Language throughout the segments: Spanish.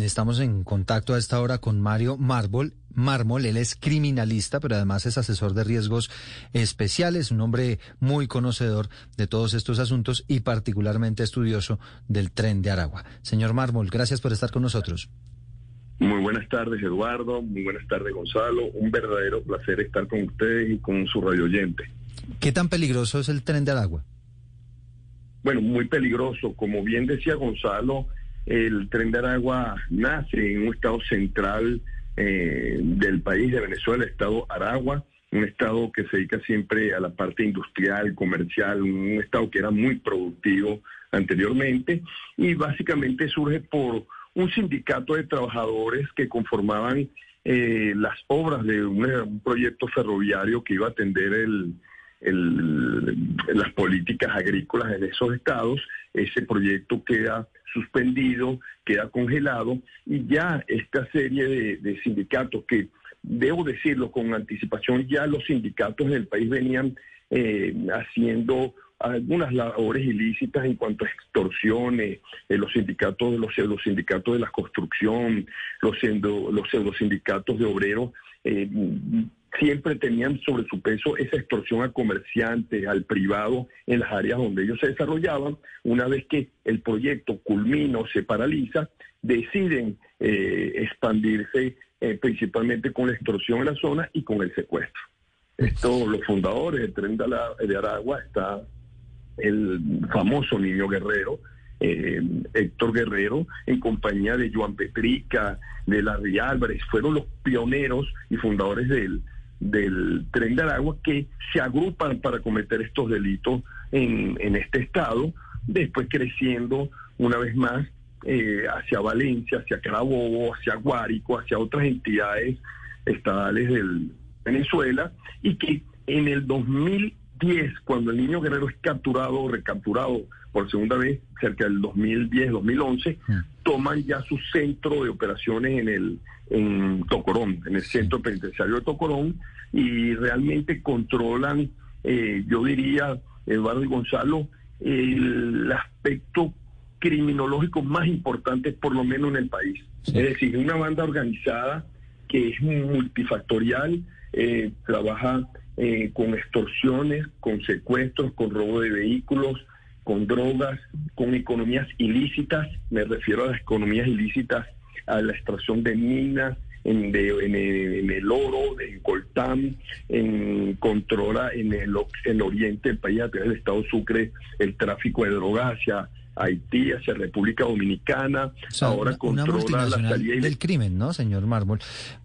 Estamos en contacto a esta hora con Mario Mármol. Mármol, él es criminalista, pero además es asesor de riesgos especiales, un hombre muy conocedor de todos estos asuntos y particularmente estudioso del tren de Aragua. Señor Mármol, gracias por estar con nosotros. Muy buenas tardes, Eduardo. Muy buenas tardes, Gonzalo. Un verdadero placer estar con ustedes y con su radio oyente. ¿Qué tan peligroso es el tren de Aragua? Bueno, muy peligroso. Como bien decía Gonzalo, el tren de Aragua nace en un estado central eh, del país de Venezuela, el estado Aragua, un estado que se dedica siempre a la parte industrial, comercial, un estado que era muy productivo anteriormente y básicamente surge por un sindicato de trabajadores que conformaban eh, las obras de un, proyecto ferroviario que iba a atender el, las políticas agrícolas en esos estados. Ese proyecto queda suspendido, queda congelado y ya esta serie de, sindicatos que, debo decirlo con anticipación, ya los sindicatos del país venían eh, haciendo algunas labores ilícitas en cuanto a extorsiones, los sindicatos de los sindicatos de la construcción, los los pseudo sindicatos de obreros eh, siempre tenían sobre su peso esa extorsión a comerciantes, al privado, en las áreas donde ellos se desarrollaban. Una vez que el proyecto culmina o se paraliza, deciden eh, expandirse eh, principalmente con la extorsión en la zona y con el secuestro. Esto, los fundadores del tren de, Aragua está el famoso niño guerrero, eh, Héctor Guerrero, en compañía de Joan Petrica, de Larry Álvarez, fueron los pioneros y fundadores del, del tren de Aragua que se agrupan para cometer estos delitos en, en este estado, después creciendo una vez más eh, hacia Valencia, hacia Carabobo, hacia Guárico, hacia otras entidades estadales del Venezuela, y que en el 2010, cuando el niño guerrero es capturado o recapturado por segunda vez, cerca del 2010-2011, toman ya su centro de operaciones en el en Tocorón, en el centro penitenciario de Tocorón, y realmente controlan, eh, yo diría, Eduardo y Gonzalo, el aspecto criminológico más importante, por lo menos en el país. Es decir, una banda organizada que es multifactorial, eh, trabaja eh, con extorsiones, con secuestros, con robo de vehículos, con drogas, con economías ilícitas, me refiero a las economías ilícitas, a la extracción de minas, en, el oro, en Coltán, en controla en el, el oriente del país a través del Estado Sucre el tráfico de drogas hacia Haití, hacia República Dominicana, ahora controla la salida del crimen, ¿no, señor Mármol?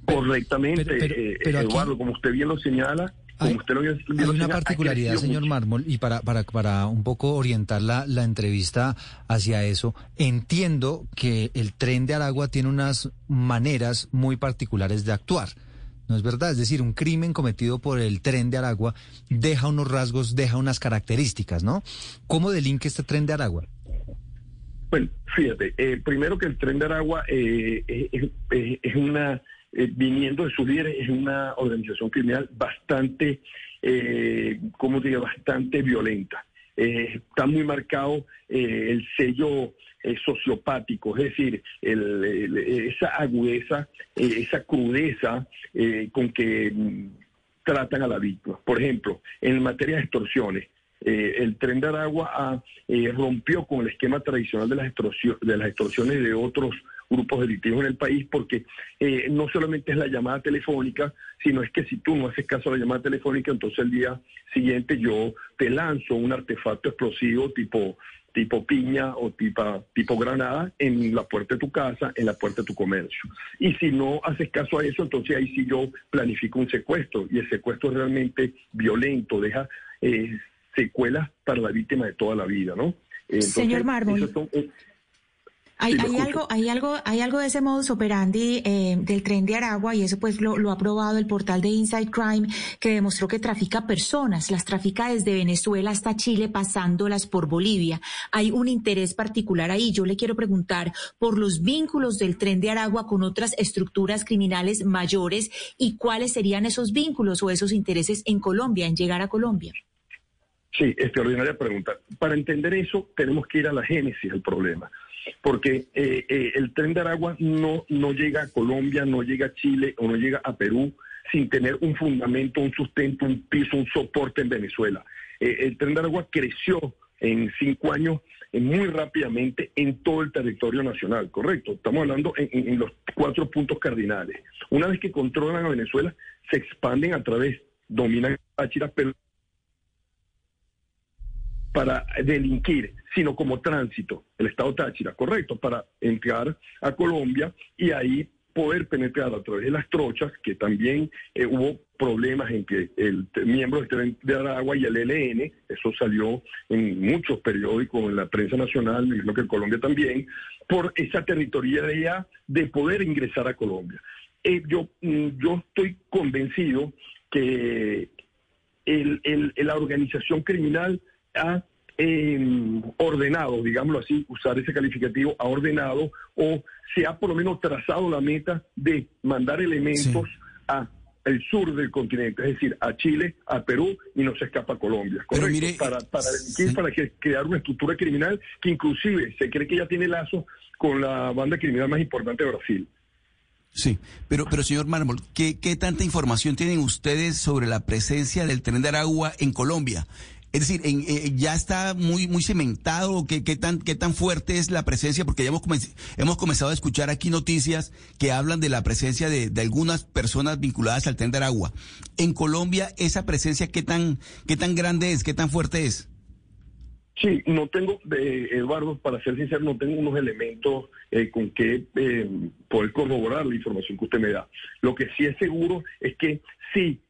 Correctamente, eh, Eduardo, como usted bien lo señala, hay, una particularidad, señor Mármol, y para, para, para un poco orientar la, la entrevista hacia eso, entiendo que el tren de Aragua tiene unas maneras muy particulares de actuar. ¿No es verdad? Es decir, un crimen cometido por el tren de Aragua deja unos rasgos, deja unas características, ¿no? ¿Cómo delinque este tren de Aragua? Bueno, fíjate, eh, primero que el tren de Aragua eh, es una eh, viniendo de sus líderes, es una organización criminal bastante, eh, ¿cómo diría?, bastante violenta. Eh, está muy marcado eh, el sello sociopático, es decir, esa agudeza, esa crudeza con que mm, tratan a la víctima. Por ejemplo, en materia de extorsiones, el tren de Aragua rompió con el esquema tradicional de las extorsiones de otros grupos delictivos en el país, porque eh, no solamente es la llamada telefónica, sino es que si tú no haces caso a la llamada telefónica, entonces el día siguiente yo te lanzo un artefacto explosivo tipo tipo piña o tipo, tipo granada en la puerta de tu casa, en la puerta de tu comercio. Y si no haces caso a eso, entonces ahí sí yo planifico un secuestro y el secuestro es realmente violento, deja eh, secuelas para la víctima de toda la vida, ¿no? Señor Mármol. Hay, algo, hay algo, hay algo de ese modus operandi eh, del tren de Aragua y eso pues lo, ha probado el portal de Inside Crime que demostró que trafica personas, las trafica desde Venezuela hasta Chile pasándolas por Bolivia. Hay un interés particular ahí. Yo le quiero preguntar por los vínculos del tren de Aragua con otras estructuras criminales mayores y cuáles serían esos vínculos o esos intereses en Colombia, en llegar a Colombia. Sí, extraordinaria pregunta. Para entender eso tenemos que ir a la génesis del problema. Porque eh, eh, el tren de Aragua no, no llega a Colombia, no llega a Chile o no llega a Perú sin tener un fundamento, un sustento, un piso, un soporte en Venezuela. Eh, el tren de Aragua creció en cinco años muy rápidamente en todo el territorio nacional, correcto. Estamos hablando en, los cuatro puntos cardinales. Una vez que controlan a Venezuela, se expanden a través, dominan Táchira, pero para delinquir, sino como tránsito, el Estado Táchira, correcto, para entrar a Colombia y ahí poder penetrar a través de las trochas, que también eh, hubo problemas entre el miembro del tren de Aragua y el ELN, eso salió en muchos periódicos, en la prensa nacional, y creo que en Colombia también, por esa territorialidad de poder ingresar a Colombia. Eh, yo, mm, yo estoy convencido que la organización criminal ha eh, ordenado, digámoslo así, usar ese calificativo, ha ordenado o se ha por lo menos trazado la meta de mandar elementos a el sur del continente, es decir, a Chile, a Perú y no se escapa a Colombia. Correcto. para, para, para crear una estructura criminal que inclusive se cree que ya tiene lazo con la banda criminal más importante de Brasil. Sí, pero, pero señor Mármol, ¿qué, ¿qué tanta información tienen ustedes sobre la presencia del tren de Aragua en Colombia? Es decir, eh, ya está muy muy cementado, ¿Qué, qué, tan, qué tan fuerte es la presencia, porque ya hemos, hemos comenzado a escuchar aquí noticias que hablan de la presencia de, algunas personas vinculadas al tren de Aragua. En Colombia, esa presencia, ¿qué tan, qué tan grande es, qué tan fuerte es? Sí, no tengo, eh, Eduardo, para ser sincero, no tengo unos elementos eh, con que eh, poder corroborar la información que usted me da. Lo que sí es seguro es que sí,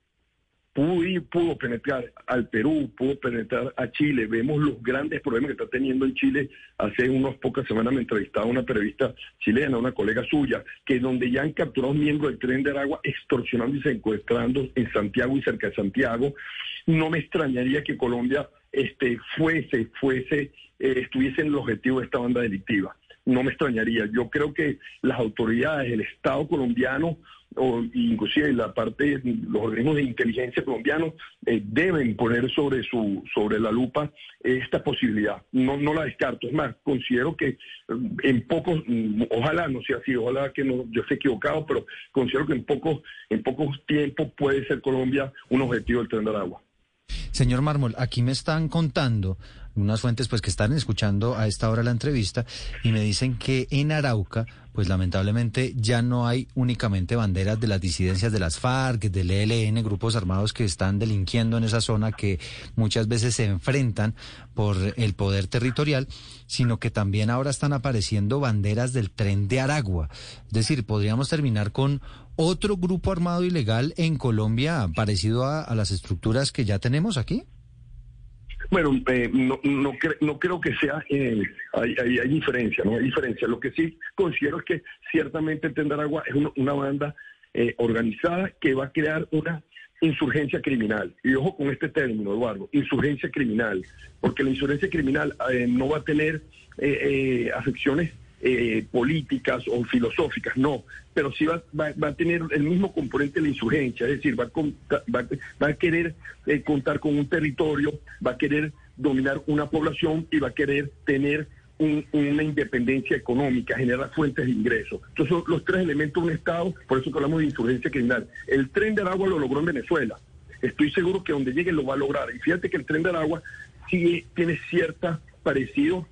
pudo ir, pudo penetrar al Perú, pudo penetrar a Chile. Vemos los grandes problemas que está teniendo en Chile. Hace unas pocas semanas me entrevistaba una periodista chilena, una colega suya, que donde ya han capturado miembros del tren de Aragua extorsionando y secuestrando en Santiago y cerca de Santiago. No me extrañaría que Colombia este, fuese, fuese, eh, estuviese en el objetivo de esta banda delictiva. No me extrañaría. Yo creo que las autoridades, el Estado colombiano, o inclusive la parte, los organismos de inteligencia colombianos eh, deben poner sobre su sobre la lupa esta posibilidad. No, no la descarto. Es más, considero que eh, en pocos, mm, ojalá no sea así, ojalá que no, yo esté equivocado, pero considero que en pocos, en pocos tiempos puede ser Colombia un objetivo del tren del agua. Señor Mármol, aquí me están contando unas fuentes pues que están escuchando a esta hora la entrevista y me dicen que en Arauca pues lamentablemente ya no hay únicamente banderas de las disidencias de las FARC, del ELN, grupos armados que están delinquiendo en esa zona que muchas veces se enfrentan por el poder territorial, sino que también ahora están apareciendo banderas del tren de Aragua. Es decir, podríamos terminar con otro grupo armado ilegal en Colombia parecido a, las estructuras que ya tenemos aquí. Bueno, eh, no, no, no, creo que sea, eh, hay, hay, diferencia, ¿no? Hay diferencia. Lo que sí considero es que ciertamente Tendaragua es una, banda eh, organizada que va a crear una insurgencia criminal. Y ojo con este término, Eduardo, insurgencia criminal, porque la insurgencia criminal no va a tener afecciones eh, políticas o filosóficas, no, pero sí va, va, a tener el mismo componente de la insurgencia, es decir, va a, querer eh, contar con un territorio, va a querer dominar una población y va a querer tener una independencia económica, generar fuentes de ingresos. Entonces, son los tres elementos de un Estado, por eso hablamos de insurgencia criminal. El tren del agua lo logró en Venezuela. Estoy seguro que donde llegue lo va a lograr. Y fíjate que el tren del agua sí tiene cierta parecido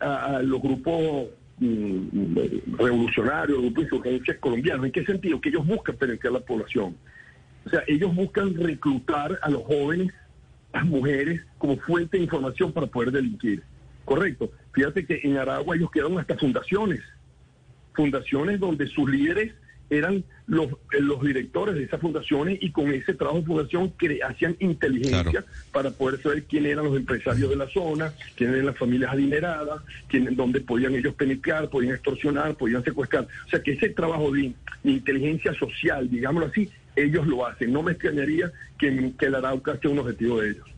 a los grupos Mm, revolucionario, grupo de insurgencias colombianos. ¿En qué sentido? Que ellos buscan penetrar la población. O sea, ellos buscan reclutar a los jóvenes, a las mujeres, como fuente de información para poder delinquir. Correcto. Fíjate que en Aragua ellos quedaron hasta fundaciones. Fundaciones donde sus líderes eran los, eh, los directores de esas fundaciones y con ese trabajo de fundación que hacían inteligencia para poder saber quién eran los empresarios de la zona, quién eran las familias adineradas, quién, dónde podían ellos penetrar, podían extorsionar, podían secuestrar. O sea que ese trabajo de, inteligencia social, digámoslo así, ellos lo hacen. No me extrañaría que, que el Arauca sea un objetivo de ellos.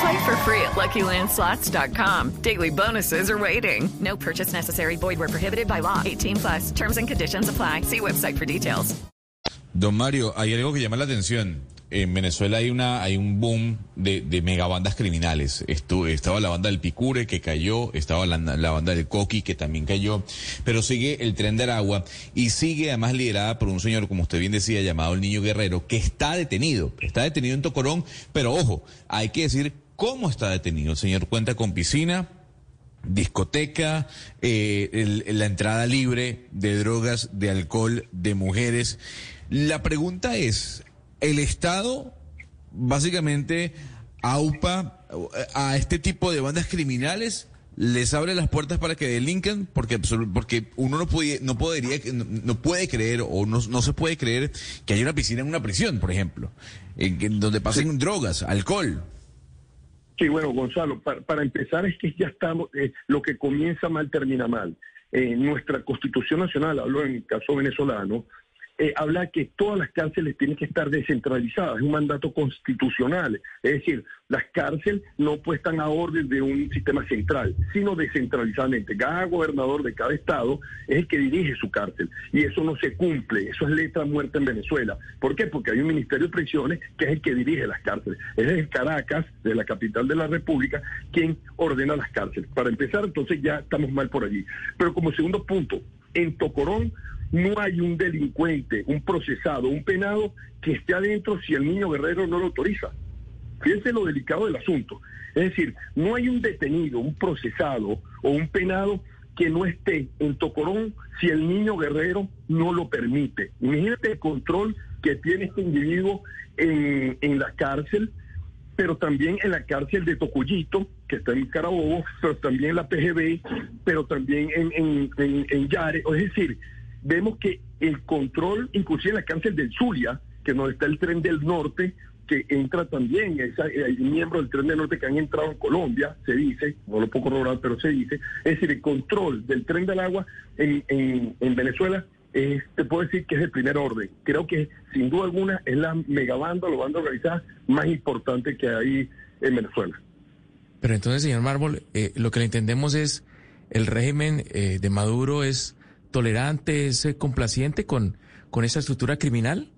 Play for free at LuckyLandSlots.com. Daily bonuses are waiting. No purchase necessary. Void where prohibited by law. 18 plus. Terms and conditions apply. See website for details. Don Mario, hay algo que llama la atención. En Venezuela hay una hay un boom de, de megabandas criminales. Esto, estaba la banda del Picure que cayó, estaba la, banda del Coqui que también cayó, pero sigue el tren de Aragua y sigue además liderada por un señor, como usted bien decía, llamado el Niño Guerrero, que está detenido. Está detenido en Tocorón, pero ojo, hay que decir cómo está detenido. El señor cuenta con piscina, discoteca, eh, el, la entrada libre de drogas, de alcohol, de mujeres. La pregunta es, el Estado básicamente aupa a este tipo de bandas criminales les abre las puertas para que delinquen porque porque uno no puede no podría no, puede creer o no, no se puede creer que haya una piscina en una prisión por ejemplo en, donde pasen drogas alcohol sí bueno Gonzalo para, empezar es que ya estamos eh, lo que comienza mal termina mal. Eh, nuestra constitución nacional hablo en el caso venezolano eh, habla que todas las cárceles tienen que estar descentralizadas, es un mandato constitucional, es decir, las cárceles no puestan a orden de un sistema central, sino descentralizadamente. Cada gobernador de cada estado es el que dirige su cárcel y eso no se cumple, eso es letra muerta en Venezuela. ¿Por qué? Porque hay un Ministerio de Prisiones que es el que dirige las cárceles. Es el Caracas, de la capital de la República, quien ordena las cárceles. Para empezar, entonces ya estamos mal por allí. Pero como segundo punto, en Tocorón no hay un delincuente, un procesado, un penado que esté adentro si el niño guerrero no lo autoriza. Fíjense lo delicado del asunto. Es decir, no hay un detenido, un procesado o un penado que no esté en Tocorón si el niño guerrero no lo permite. Imagínate el control que tiene este individuo en, en la cárcel, pero también en la cárcel de Tocuyito, que está en Carabobo, pero también en la PGB, pero también en, en, en, en Yare. Es decir, vemos que el control, inclusive en la cárcel del Zulia, que no está el tren del norte, que entra también, hay miembros del tren del norte que han entrado en Colombia, se dice, no lo puedo corroborar, pero se dice, es decir, el control del tren del agua en, en, Venezuela, te puedo decir que es el primer orden. Creo que sin duda alguna es la megabanda o banda organizada más importante que hay en Venezuela. Pero entonces, señor Mármol, eh, lo que le entendemos es, el régimen eh, de Maduro es tolerante, es eh, complaciente con, con esa estructura criminal?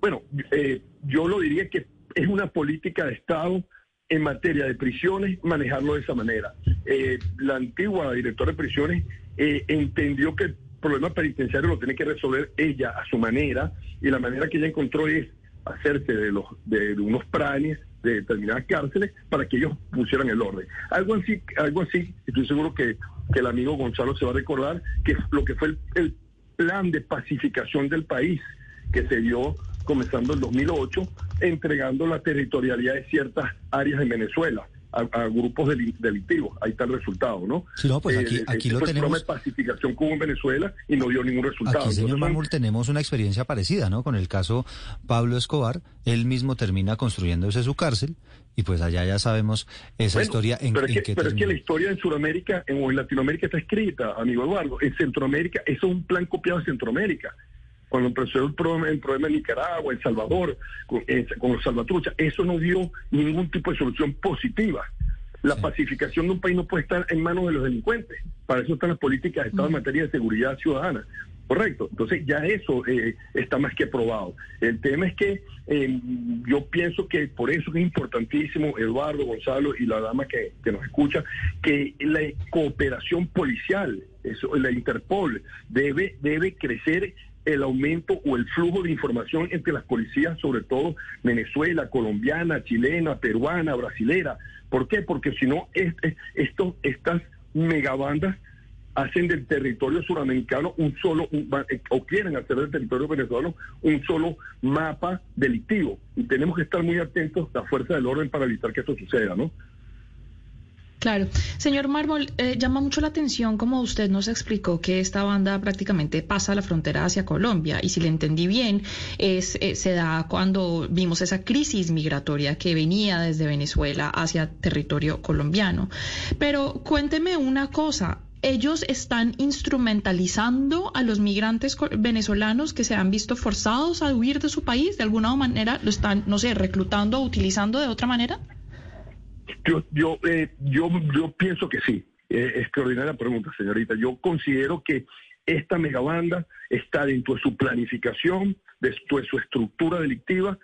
Bueno, eh, yo lo diría que es una política de Estado en materia de prisiones manejarlo de esa manera. Eh, la antigua directora de prisiones entendió que el problema penitenciario lo tiene que resolver ella a su manera y la manera que ella encontró es hacerse de los de, unos planes de determinadas cárceles para que ellos pusieran el orden. Algo así, algo así, estoy seguro que que el amigo Gonzalo se va a recordar, que lo que fue el, plan de pacificación del país que se dio comenzando en 2008, entregando la territorialidad de ciertas áreas en Venezuela. A, grupos delictivos. Ahí está el resultado, ¿no? Sí, no, pues aquí, eh, aquí lo tenemos. de pacificación que hubo en Venezuela y no dio ningún resultado. Aquí, señor Mármol, tenemos una experiencia parecida, ¿no? Con el caso Pablo Escobar, él mismo termina construyéndose su cárcel y pues allá ya sabemos esa historia en, pero, es que, pero es que la historia en Sudamérica o en Latinoamérica está escrita, amigo Eduardo. En Centroamérica, eso es un plan copiado de Centroamérica. Cuando empezó el problema, el problema en Nicaragua, El Salvador, con, eh, con los salvatruchas, eso no dio ningún tipo de solución positiva. La pacificación de un país no puede estar en manos de los delincuentes. Para eso están las políticas de Estado en materia de seguridad ciudadana. Correcto. Entonces ya eso eh, está más que probado. El tema es que eh, yo pienso que por eso es importantísimo, Eduardo, Gonzalo y la dama que, nos escucha, que la cooperación policial, eso, la Interpol, debe, debe crecer el aumento o el flujo de información entre las policías, sobre todo Venezuela, colombiana, chilena, peruana, brasilera. ¿Por qué? Porque si no, esto, estas megabandas hacen del territorio suramericano un solo, eh, o quieren hacer del territorio venezolano un solo mapa delictivo. Y tenemos que estar muy atentos la fuerza del orden para evitar que esto suceda, ¿no? Claro. Señor Mármol, eh, llama mucho la atención como usted nos explicó que esta banda prácticamente pasa la frontera hacia Colombia y si le entendí bien, es, eh, se da cuando vimos esa crisis migratoria que venía desde Venezuela hacia territorio colombiano. Pero cuénteme una cosa, ellos están instrumentalizando a los migrantes venezolanos que se han visto forzados a huir de su país, de alguna manera lo están, no sé, reclutando o utilizando de otra manera? Yo, yo, eh, yo, yo pienso que sí. Eh, extraordinaria pregunta, señorita. Yo considero que esta megabanda está dentro de su planificación, dentro de su estructura delictiva,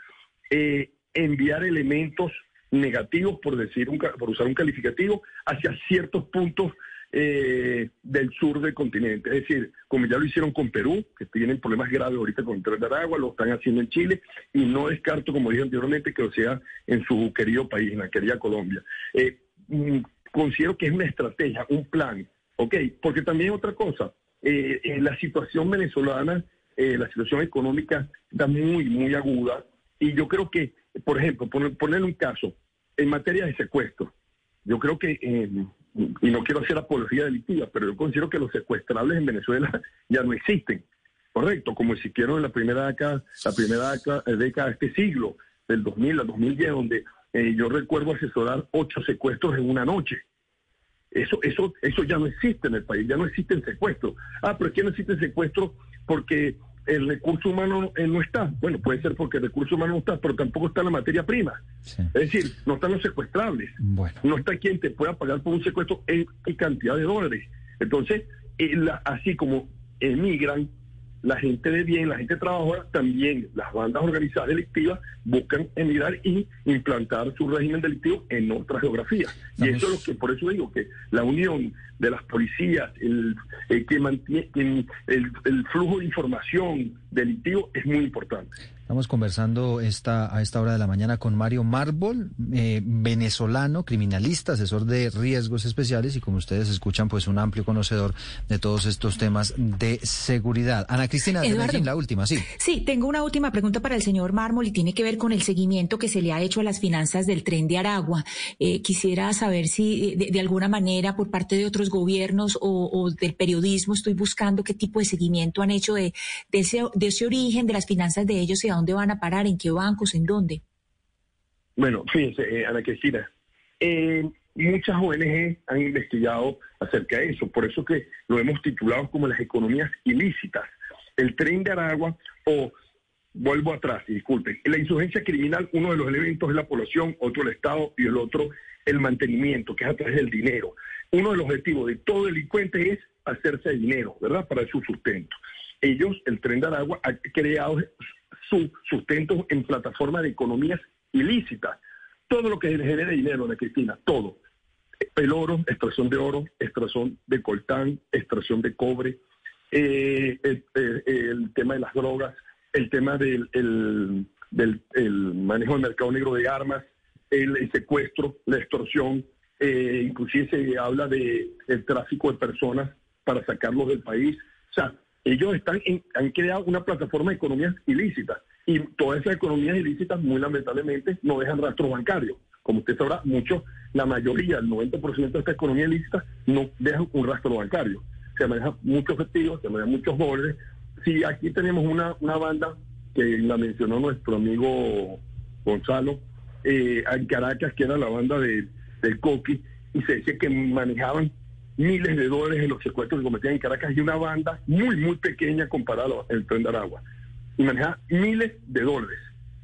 eh, enviar elementos negativos, por decir un, por usar un calificativo, hacia ciertos puntos eh, del sur del continente. Es decir, como ya lo hicieron con Perú, que tienen problemas graves ahorita con el tren de Aragua, lo están haciendo en Chile, y no descarto, como dije anteriormente, que lo sea en su querido país, en la querida Colombia. Eh, mm, considero que es una estrategia, un plan, ¿ok? Porque también otra cosa, eh, la situación venezolana, la situación económica está muy, muy aguda, y yo creo que, por ejemplo, poner, poner un caso, en materia de secuestro, yo creo que y no quiero hacer apología delictiva, pero yo considero que los secuestrables en Venezuela ya no existen, correcto, como existieron en la primera década, la primera eh, década, de este siglo, del 2000 al 2010, donde eh, yo recuerdo asesorar ocho secuestros en una noche. Eso, eso, eso ya no existe en el país, ya no existen secuestros. Ah, pero es que no existen secuestros porque el recurso humano eh, no está. Bueno, puede ser porque el recurso humano no está, pero tampoco está la materia prima. Es decir, no están los secuestrables. No está quien te pueda pagar por un secuestro en, cantidad de dólares. Entonces, eh, así como emigran la gente de bien, la gente trabajadora, también las bandas organizadas delictivas buscan emigrar y implantar su régimen delictivo en otras geografías. Y eso es lo que, por eso digo que la unión de las policías, el, que mantiene el, el flujo de información delictivo es muy importante. Estamos conversando esta, a esta hora de la mañana con Mario Marbol, eh, venezolano, criminalista, asesor de riesgos especiales y como ustedes escuchan, pues un amplio conocedor de todos estos temas de seguridad. Ana Cristina, Eduardo, la última, sí. Sí, tengo una última pregunta para el señor Mármol y tiene que ver con el seguimiento que se le ha hecho a las finanzas del tren de Aragua. Eh, quisiera saber si de, alguna manera por parte de otros gobiernos o, del periodismo estoy buscando qué tipo de seguimiento han hecho de, ese, de ese origen de las finanzas de ellos y dónde van a parar? ¿En qué bancos? ¿En dónde? Bueno, fíjense, eh, Ana Cristina, eh, muchas ONG han investigado acerca de eso, por eso que lo hemos titulado como las economías ilícitas. El tren de Aragua o vuelvo atrás, disculpen, la insurgencia criminal, uno de los elementos es la población, otro el Estado y el otro el mantenimiento, que es a través del dinero. Uno de los objetivos de todo delincuente es hacerse dinero, ¿verdad? Para su sustento. Ellos, el tren de Aragua, ha creado su sustento en plataformas de economías ilícitas. Todo lo que genere dinero, Ana Cristina, todo. El oro, extracción de oro, extracción de coltán, extracción de cobre, eh, el, tema de las drogas, el tema del, manejo del mercado negro de armas, el, secuestro, la extorsión, eh, inclusive se habla de el tráfico de personas para sacarlos del país. O sea, ellos están han creado una plataforma de economías ilícitas y todas esas economías ilícitas muy lamentablemente no dejan rastro bancario. Como usted sabrá, mucho, la mayoría, el 90% de esta economía ilícita no dejan un rastro bancario. Se manejan muchos efectivos, se manejan muchos dólares. Si aquí tenemos una, una banda que la mencionó nuestro amigo Gonzalo, eh, en Caracas, que era la banda del Coqui, y se dice que manejaban miles de dólares en los secuestros que cometían en Caracas y una banda muy, muy pequeña comparada al tren de Aragua. Y manejaba miles de dólares.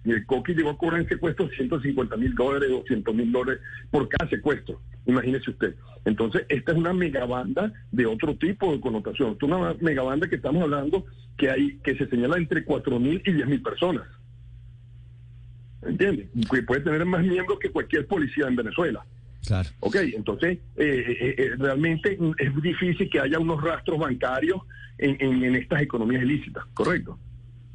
Y el Coqui llegó a cobrar en secuestro 150 mil dólares, 200 mil dólares por cada secuestro. Imagínese usted. Entonces, esta es una megabanda de otro tipo de connotación. Es una megabanda que estamos hablando que hay que se señala entre 4 mil y 10 mil personas. ¿Entiendes? Que puede tener más miembros que cualquier policía en Venezuela. Claro. Ok, entonces eh, eh, eh, realmente es difícil que haya unos rastros bancarios en, estas economías ilícitas, ¿correcto?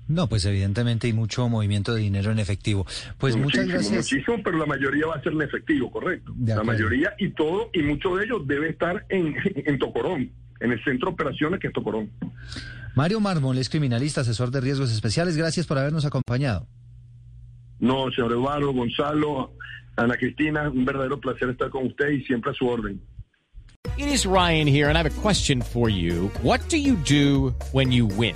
No, pues evidentemente hay mucho movimiento de dinero en efectivo. Pues muchas gracias. Muchísimo, pero la mayoría va a ser en efectivo, correcto. La mayoría y todo, y mucho de ellos debe estar en, en Tocorón, en el centro de operaciones que es Tocorón. Mario Mármol es criminalista, asesor de riesgos especiales. Gracias por habernos acompañado. No, señor Eduardo, Gonzalo, Ana Cristina, un verdadero placer estar con usted y siempre a su orden. It is Ryan here, and I have a question for you. What do you do when you win?